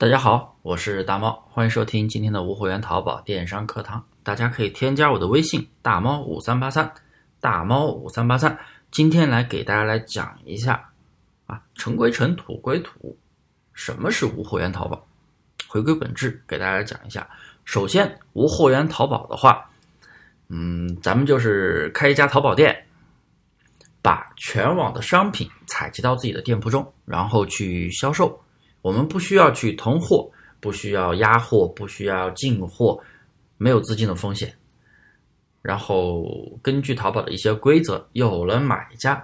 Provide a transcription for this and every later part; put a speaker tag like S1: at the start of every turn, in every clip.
S1: 大家好，我是大猫，欢迎收听今天的无货源淘宝电商课堂。大家可以添加我的微信大猫五三八三，大猫五三八三。今天来给大家来讲一下啊，尘归尘，土归土，什么是无货源淘宝？回归本质，给大家讲一下。首先，无货源淘宝的话，嗯，咱们就是开一家淘宝店，把全网的商品采集到自己的店铺中，然后去销售。我们不需要去囤货，不需要压货，不需要进货，没有资金的风险。然后根据淘宝的一些规则，有了买家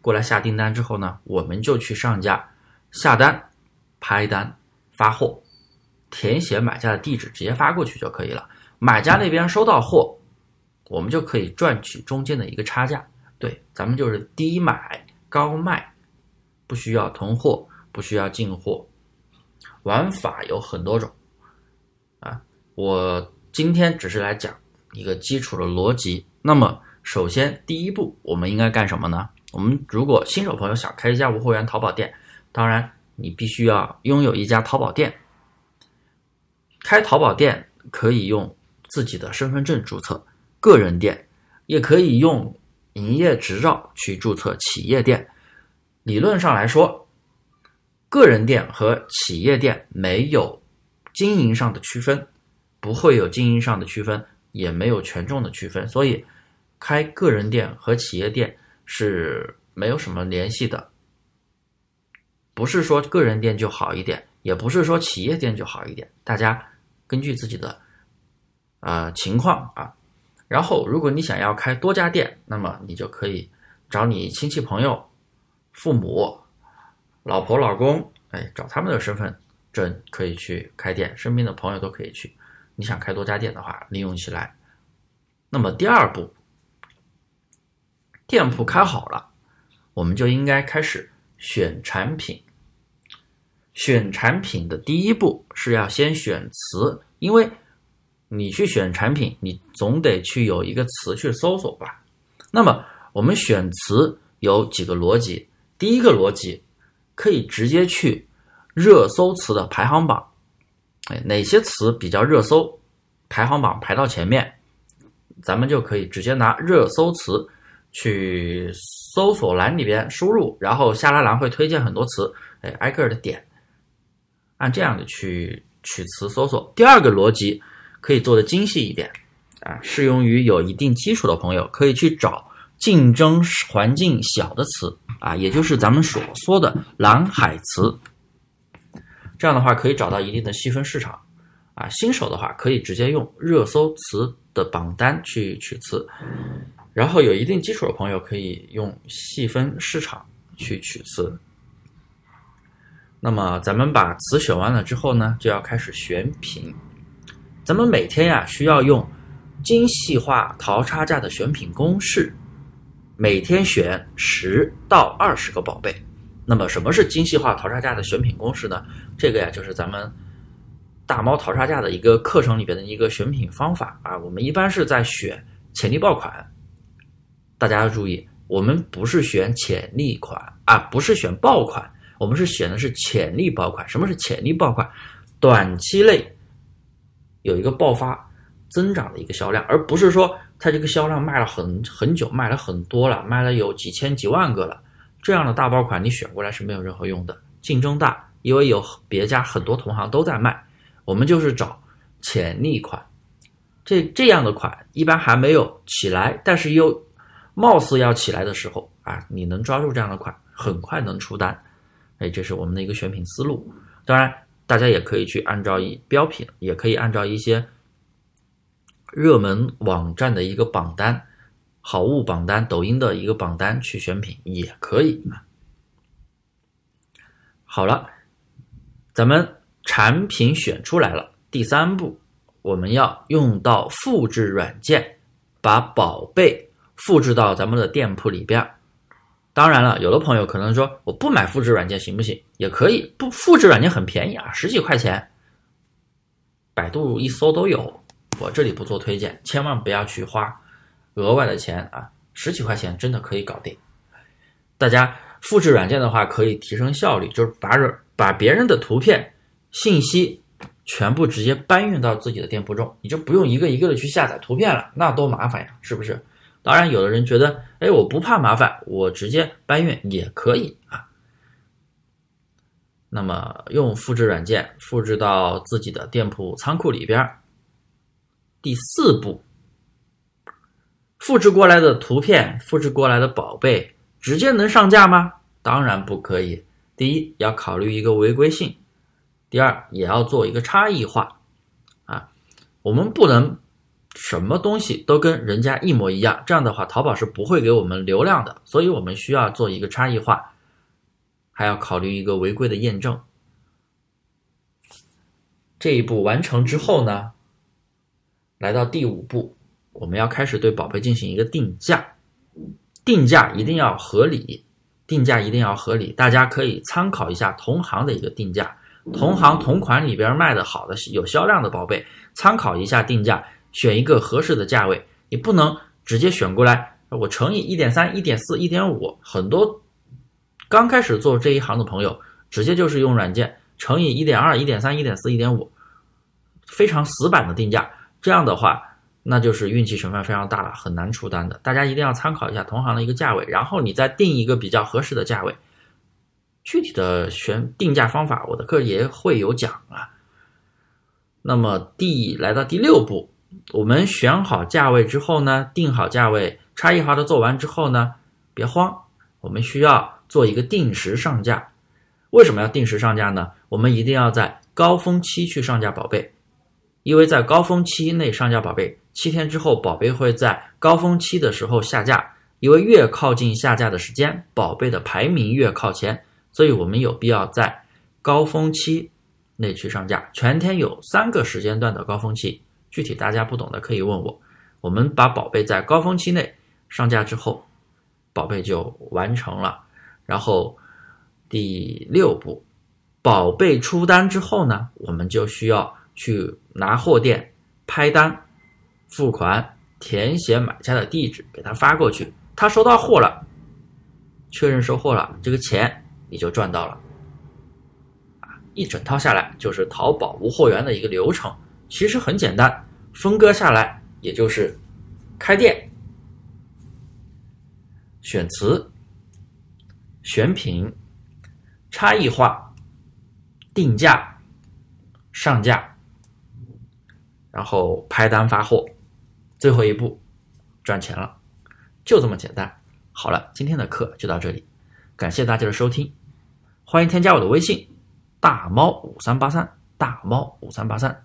S1: 过来下订单之后呢，我们就去上架下单、拍单、发货，填写买家的地址，直接发过去就可以了。买家那边收到货，我们就可以赚取中间的一个差价。对，咱们就是低买高卖，不需要囤货，不需要进货。玩法有很多种，啊，我今天只是来讲一个基础的逻辑。那么，首先第一步，我们应该干什么呢？我们如果新手朋友想开一家无货源淘宝店，当然你必须要拥有一家淘宝店。开淘宝店可以用自己的身份证注册个人店，也可以用营业执照去注册企业店。理论上来说。个人店和企业店没有经营上的区分，不会有经营上的区分，也没有权重的区分，所以开个人店和企业店是没有什么联系的。不是说个人店就好一点，也不是说企业店就好一点，大家根据自己的呃情况啊。然后，如果你想要开多家店，那么你就可以找你亲戚朋友、父母。老婆、老公，哎，找他们的身份证可以去开店，身边的朋友都可以去。你想开多家店的话，利用起来。那么第二步，店铺开好了，我们就应该开始选产品。选产品的第一步是要先选词，因为你去选产品，你总得去有一个词去搜索吧。那么我们选词有几个逻辑，第一个逻辑。可以直接去热搜词的排行榜，哎，哪些词比较热搜，排行榜排到前面，咱们就可以直接拿热搜词去搜索栏里边输入，然后下拉栏会推荐很多词，哎，挨个的点，按这样的去取词搜索。第二个逻辑可以做的精细一点，啊，适用于有一定基础的朋友，可以去找。竞争环境小的词啊，也就是咱们所说的蓝海词，这样的话可以找到一定的细分市场啊。新手的话可以直接用热搜词的榜单去取词，然后有一定基础的朋友可以用细分市场去取词。那么咱们把词选完了之后呢，就要开始选品。咱们每天呀需要用精细化淘差价的选品公式。每天选十到二十个宝贝，那么什么是精细化淘差价的选品公式呢？这个呀，就是咱们大猫淘差价的一个课程里边的一个选品方法啊。我们一般是在选潜力爆款，大家要注意，我们不是选潜力款啊，不是选爆款，我们是选的是潜力爆款。什么是潜力爆款？短期内有一个爆发增长的一个销量，而不是说。它这个销量卖了很很久，卖了很多了，卖了有几千几万个了。这样的大爆款你选过来是没有任何用的，竞争大，因为有别家很多同行都在卖。我们就是找潜力款，这这样的款一般还没有起来，但是又貌似要起来的时候啊，你能抓住这样的款，很快能出单。哎，这是我们的一个选品思路。当然，大家也可以去按照一标品，也可以按照一些。热门网站的一个榜单，好物榜单，抖音的一个榜单去选品也可以啊。好了，咱们产品选出来了，第三步我们要用到复制软件，把宝贝复制到咱们的店铺里边。当然了，有的朋友可能说我不买复制软件行不行？也可以，不复制软件很便宜啊，十几块钱，百度一搜都有。我这里不做推荐，千万不要去花额外的钱啊！十几块钱真的可以搞定。大家复制软件的话，可以提升效率，就是把把别人的图片信息全部直接搬运到自己的店铺中，你就不用一个一个的去下载图片了，那多麻烦呀，是不是？当然，有的人觉得，哎，我不怕麻烦，我直接搬运也可以啊。那么用复制软件复制到自己的店铺仓库里边。第四步，复制过来的图片、复制过来的宝贝，直接能上架吗？当然不可以。第一，要考虑一个违规性；第二，也要做一个差异化。啊，我们不能什么东西都跟人家一模一样，这样的话，淘宝是不会给我们流量的。所以我们需要做一个差异化。还要考虑一个违规的验证。这一步完成之后呢，来到第五步，我们要开始对宝贝进行一个定价。定价一定要合理，定价一定要合理。大家可以参考一下同行的一个定价，同行同款里边卖的好的有销量的宝贝，参考一下定价，选一个合适的价位。你不能直接选过来，我乘以一点三、一点四、一点五，很多。刚开始做这一行的朋友，直接就是用软件乘以一点二、一点三、一点四、一点五，非常死板的定价。这样的话，那就是运气成分非常大了，很难出单的。大家一定要参考一下同行的一个价位，然后你再定一个比较合适的价位。具体的选定价方法，我的课也会有讲啊。那么第来到第六步，我们选好价位之后呢，定好价位，差异化的做完之后呢，别慌，我们需要。做一个定时上架，为什么要定时上架呢？我们一定要在高峰期去上架宝贝，因为在高峰期内上架宝贝，七天之后宝贝会在高峰期的时候下架，因为越靠近下架的时间，宝贝的排名越靠前，所以我们有必要在高峰期内去上架。全天有三个时间段的高峰期，具体大家不懂的可以问我。我们把宝贝在高峰期内上架之后，宝贝就完成了。然后第六步，宝贝出单之后呢，我们就需要去拿货店拍单、付款、填写买家的地址，给他发过去。他收到货了，确认收货了，这个钱你就赚到了。啊，一整套下来就是淘宝无货源的一个流程，其实很简单，分割下来也就是开店、选词。选品、差异化、定价、上架，然后拍单发货，最后一步赚钱了，就这么简单。好了，今天的课就到这里，感谢大家的收听，欢迎添加我的微信：大猫五三八三，大猫五三八三。